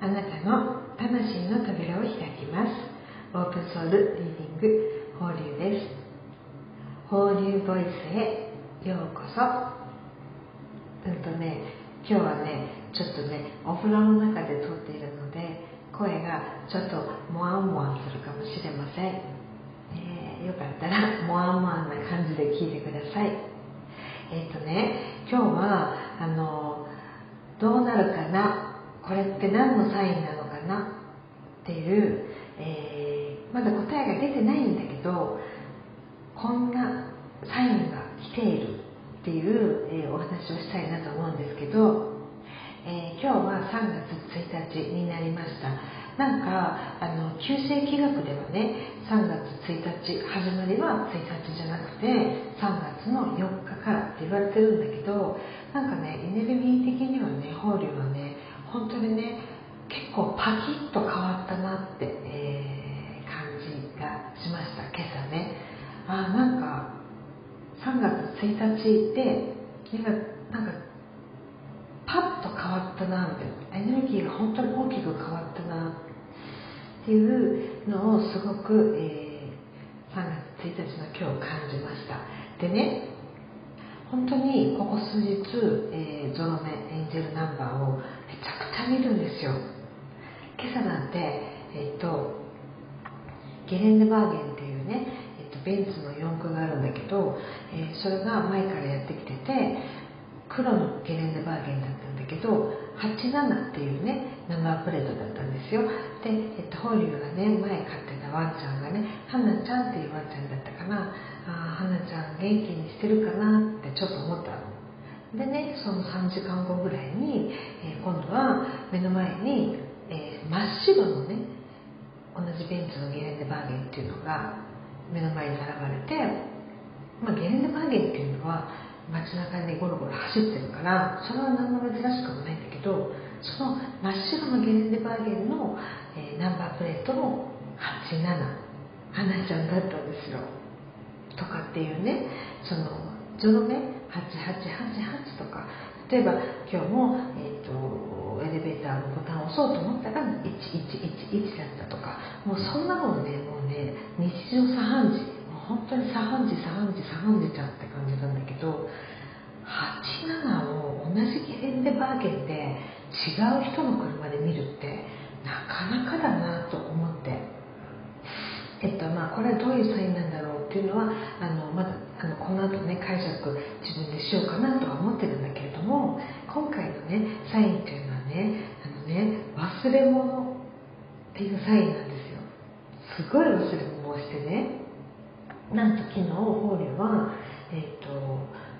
あなたの魂の扉を開きます。オープンソウルリーディング放流です。放流ボイスへようこそ。うんとね今日はねちょっとねお風呂の中で撮っているので声がちょっとモワンモワンするかもしれません、えー、よかったらモワンモワンな感じで聞いてください。えっ、ー、とね今日はあのどうなるかなこれって何のサインなのかなっていう、えー、まだ答えが出てないんだけどこんなサインが来ているっていう、えー、お話をしたいなと思うんですけど、えー、今日は3月1日になりました。なんかあの旧世紀学ではね3月1日始まりは1日じゃなくて3月の4日からって言われてるんだけどなんかねエネルギー的にはね法隆はね本当にね結構パキッと変わったなって、えー、感じがしました。今朝ね。あなんか3月1日でなんかパッと変わったなみたいなエネルギーが本当に大きく変わったなっていうのをすごく、えー、3月1日の今日感じました。でね本当にここ数日、えー、ゾロ目エンジェルナンバーをめちゃくちゃ見るんですよ。今朝なんてえっ、とゲレンデバーゲンっていうね、えーと、ベンツの四駆があるんだけど、えー、それが前からやってきてて黒のゲレンデバーゲンだったんだけど87っていうねナンバープレートだったんですよ。で、えっと、ホーリーがね前飼ってたワンちゃんがねハナちゃんっていうワンちゃんだったかな。あハナちゃん元気にしてるかなってちょっと思ったの。でねその3時間後ぐらいに、えー、今度は目の前に、えー、真っ白のね同じベンツのゲレンデバーゲンっていうのが目の前に現れて、まあ、ゲレンデバーゲンっていうのは街中にゴロゴロ走ってるからそれは何も珍しくもないんだけどその真っ白のゲレンデバーゲンの、えー、ナンバープレートの87花ちゃんだったんですよ。とかっていうねそのゾロ目8888とか例えば今日も、えーと、エレベーターのボタンを押そうと思ったら1111だったとかもうそんなのねもうね日常茶飯事もう本当に茶飯事茶飯事茶飯事ちゃんって感じなんだけど87を同じゲレンデバーゲンで違う人の車で見るってなかなかだなと思って。えっとまあこれはどういうサインなんだろうっていうのはあのまだあのこの後ね解釈自分でしようかなとは思ってるんだけれども今回のねサインっていうのはねあのね忘れ物っていうサインなんですよ。すごい忘れ物をしてね。なんと昨日法隆は、えーと、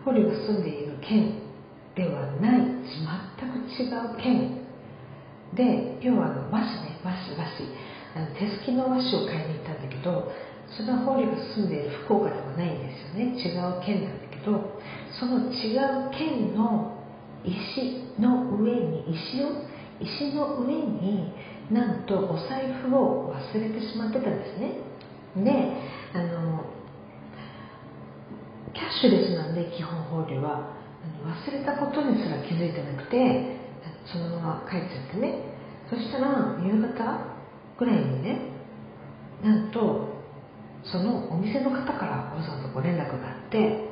法隆が住んでいる県ではない全く違う県。で要はあの和紙ね和紙和紙手すきの和紙を買いに行ったんだけどそれは法隆が住んでいる福岡ではないんですよね。違う県なんだけどその違う県の石の上に石を石の上になんとお財布を忘れてしまってたんですね。であのキャッシュレスなんで基本法流は。忘れたことにすら気づいてなくてそのまま帰っちゃってね。そしたら夕方ぐらいにねなんとそのお店の方からわざわざご連絡があって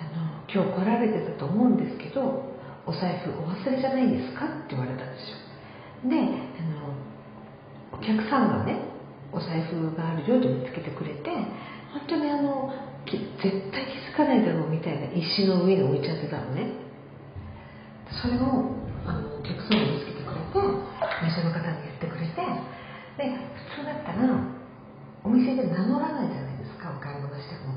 あの今日来られてたと思うんですけどお財布お忘れじゃないですかって言われたんですよ。であのお客さんがねお財布があるよと見つけてくれて本当にあの絶対気づかないだろうみたいな石の上に置いちゃってたのね。それをあのお客さんが見つけてくれてお店の方に言ってくれてで普通だったらお店で名乗らないじゃないですかお買い物しても。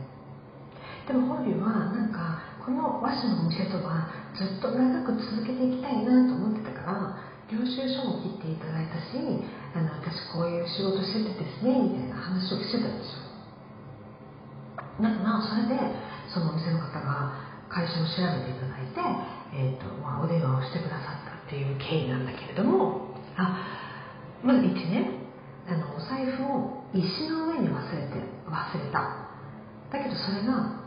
でも本人はなんかこの和紙のお店とはずっと長く続けていきたいなと思ってたから領収書も切っていただいたしあの私こういう仕事しててですねみたいな話をしてたんですよ。だからそれでそのお店の方が会社を調べていただいて、えーとまあ、お電話をしてくださったっていう経緯なんだけれどもあまず1ねあのお財布を石の上に忘れて忘れた。だけどそれが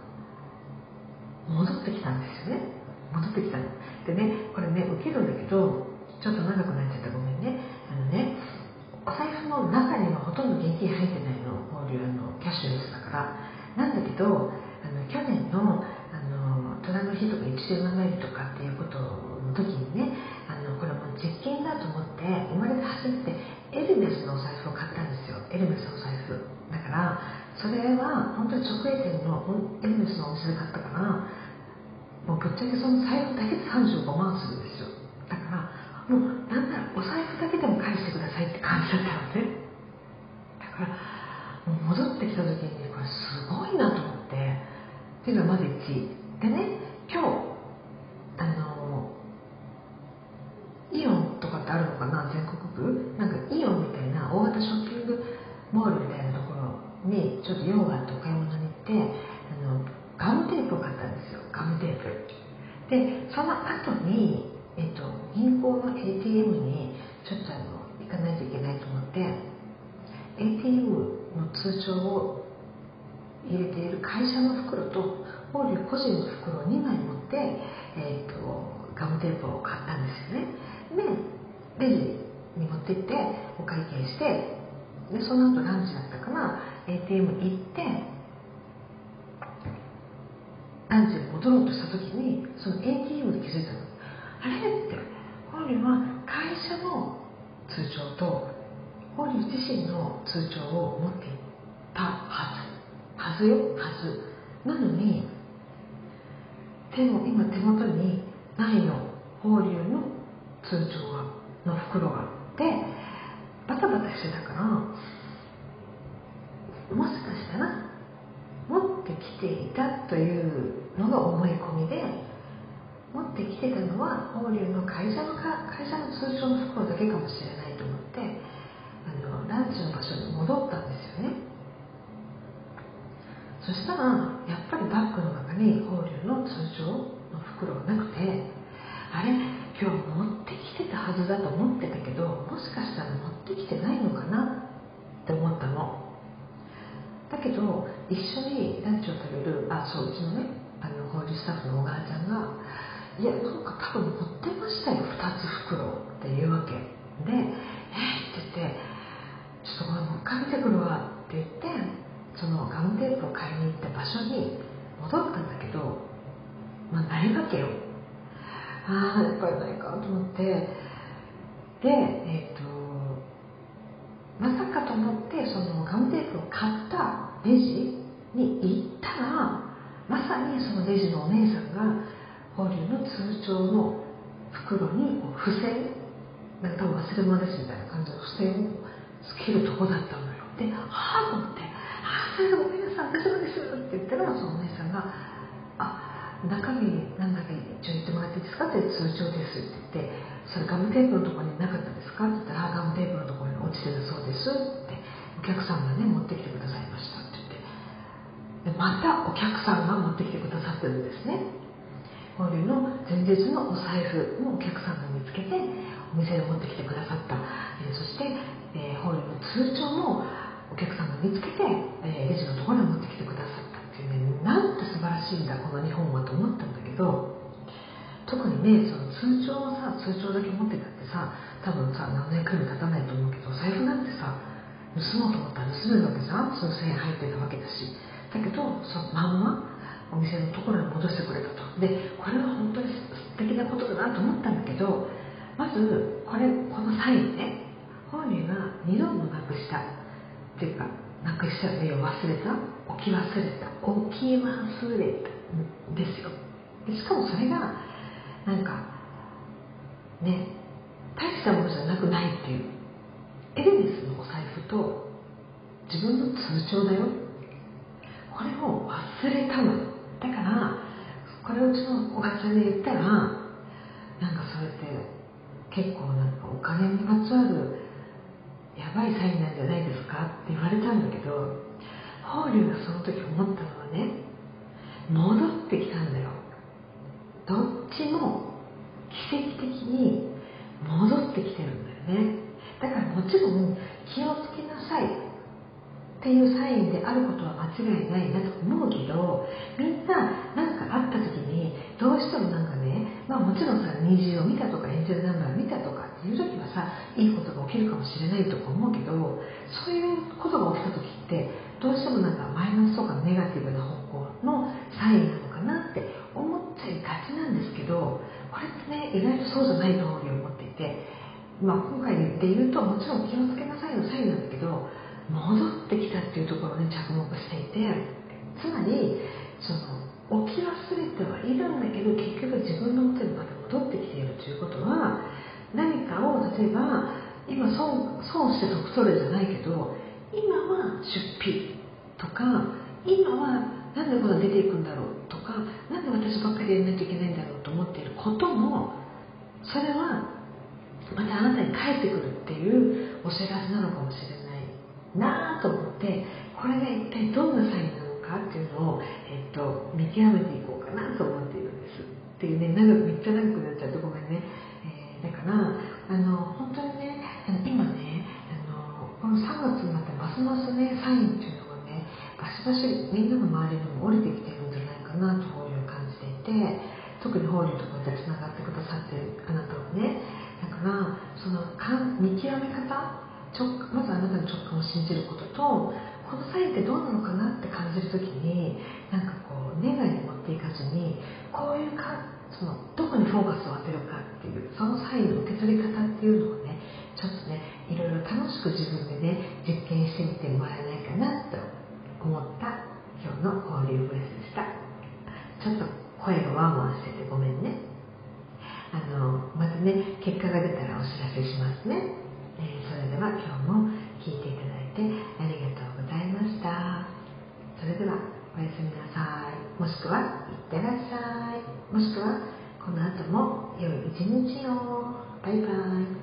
戻ってきたんですよね。戻ってきた。のでねこれね受けるんだけどちょっと長くなっちゃった。ごめんね。あのねお財布の中にはほとんど現金入ってないの。こうのキャッシュレスだから。なんだけどあの去年のあの虎の日とか一流の前とかっていうことの時にルメスのお財布を買ったんですよ。エルメスのお財布。だからそれは本当に直営店のエルメスのお店で買ったからもうぶっちゃけその財布だけで35万するんですよ。だからもうなんならお財布だけでも返してくださいって感じだったのねだからもう戻ってきた時にこれすごいなと思ってっていうのはまず1でね今日あのイオンとかってあるのかな全国区なんかイオンみたいな大型ショッピングモールみたいなところにちょっと用があってお買い物に行ってあのガムテープを買ったんですよ。ガムテープ。でその後にえっと、銀行の ATM にちょっとあの行かないといけないと思って ATM の通帳を入れている会社の袋と法隆個人の袋を2枚持って、えっと、ガムテープを買ったんですよね。でレジに持って行ってお会計してでその後ランチだったから ATM 行ってランチに戻ろうとした時にその ATM で気づいたの。あれって本人は会社の通帳と本人自身の通帳を持っていたはず。はずよ。はず。なのに手も今手元にないの。法隆の通帳がの袋があってバタバタしてたからもしかしたら持ってきていたというのが思い込みで持ってきてたのは法隆の会社のか会社の通帳の袋だけかもしれないと思ってあのランチの場所に戻ったんですよね。そしたらやっぱりバッグの中に法隆の通帳の袋がなくてあれ今日持ってきてたはずだと思ってたけどもしかしたら持ってきてないのかなって思ったけど一緒にランチを食べるあそううちのねあの法隆スタッフの小川ちゃんがいやなんか多分持ってましたよ2つ袋っていうわけで「えっ?」って言って「ちょっとこれもう一回見てくるわ」って言ってそのガムテープを買いに行った場所に戻ったんだけどまあないわけよああやっぱりないかと思ってでえっ、ー、とまさかと思ってそのガムテープを買ったレジに行ったらまさにそのレジのお姉さんが法隆の通帳の袋に付箋なんか忘れ物ですみたいな感じの付箋をつけるとこだったのよで「はあ」と思って「ああそれでごめんなさい私もです」って言ったらそのお姉さんが「あ中身なんだか一応言ってもらっていいですか?」って通帳ですって言って「それガムテープのとこになかったですか?」って言ったら「ガムテープのところに落ちてるそうです」ってお客さんがね持ってきてくださいましたでまたお客さんが持ってきてくださってるんですね。法隆の前日のお財布もお客さんが見つけてお店に持ってきてくださった、えー、そして、えー、法隆の通帳もお客さんが見つけて、えー、レジのところに持ってきてくださったっていうねなんて素晴らしいんだこの日本はと思ったんだけど特にねその通帳をさ通帳だけ持ってたってさ多分さ何年くらいも経たないと思うけどお財布なんてさ盗もうと思ったら盗めるわけじゃん。数千円入ってたわけだし。だけどそのまんまお店のところに戻してくれたと。でこれは本当に素敵なことだなと思ったんだけどまずこれこのサインね本人が二度もなくした。っていうかなくした例を忘れた。置き忘れた。置き忘れた。んですよ。でしかもそれがなんかね大したものじゃなくないっていう。エルメスのお財布と自分の通帳だよ。これを忘れたの。だからこれをうちのおばちゃんに言ったらなんかそれって結構なんかお金にまつわるやばいサインなんじゃないですかって言われたんだけど法隆がその時思ったのはね戻ってきたんだよ。どっちも奇跡的に戻ってきてるんだよね。だからもちろん気をつけなさい。っていうサインであることは間違いないなと思うけどみんな何かあった時にどうしてもなんかねまあもちろんさ虹を見たとかエンジェルナンバーを見たとかっていう時はさいいことが起きるかもしれないとか思うけどそういうことが起きた時ってどうしてもなんかマイナスとかネガティブな方向のサインなのかなって思っちゃいがちなんですけどこれってね意外とそうじゃないと思っていて、まあ、今回で言うともちろん気をつけなさいのサインなんだけど戻ってきたっていうところに着目していてつまりその起き忘れてはいるんだけど結局自分の手にまた戻ってきているということは何かを例えば今損損して得取れじゃないけど今は出費とか今はなんでこんな出ていくんだろうとかなんで私ばっかりやらないといけないんだろうと思っていることもそれはまたあなたに返ってくるっていうお知らせなのかもしれない。なぁと思ってこれが一体どんなサインなのかっていうのを、えっと、見極めていこうかなと思っているんです。っていうね長くめっちゃ長くなっちゃうとごめんね、えー、だからあの本当にね今ねあのこの3月になってますますねサインっていうのがねバシバシみんなの周りにも降りてきてるんじゃないかなと法流を感じていて特に法流とこうやってつながってくださってるあなたはねだからその見極め方まずあなたの直感を信じることとこのサインってどうなのかなって感じる時になんかこうネガに持っていかずにこういうかそのどこにフォーカスを当てるかっていうそのサインの受け取り方っていうのをねちょっとねいろいろ楽しく自分でね実験してみてもらえないかなと思った今日の交流ブレスでした。ちょっと声がワンワンしててごめんね。あのまたね結果が出たらお知らせしますね、え、それでは今日も聴いていただいてありがとうございました。それではおやすみなさい。もしくはいってらっしゃい。もしくはこの後も良い一日を。バイバイ。